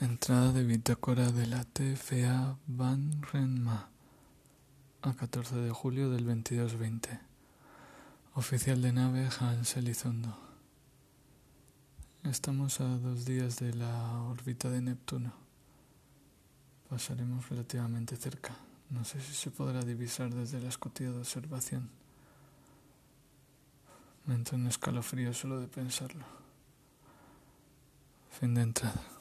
Entrada de bitácora de la TFA Van Renma a 14 de julio del 2220. Oficial de nave Hans Elizondo. Estamos a dos días de la órbita de Neptuno. Pasaremos relativamente cerca. No sé si se podrá divisar desde la escotilla de observación. Me entra un escalofrío solo de pensarlo. Fin de entrada.